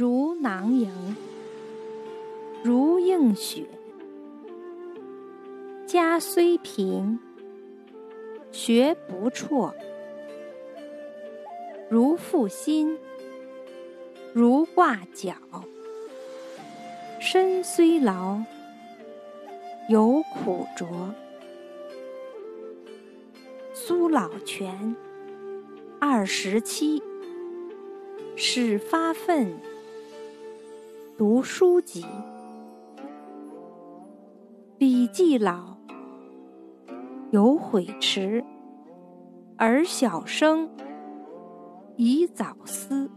如囊萤，如映雪。家虽贫，学不辍。如负薪，如挂角。身虽劳，犹苦卓。苏老泉，二十七，始发愤。读书籍，笔记老，有悔迟。而小生，宜早思。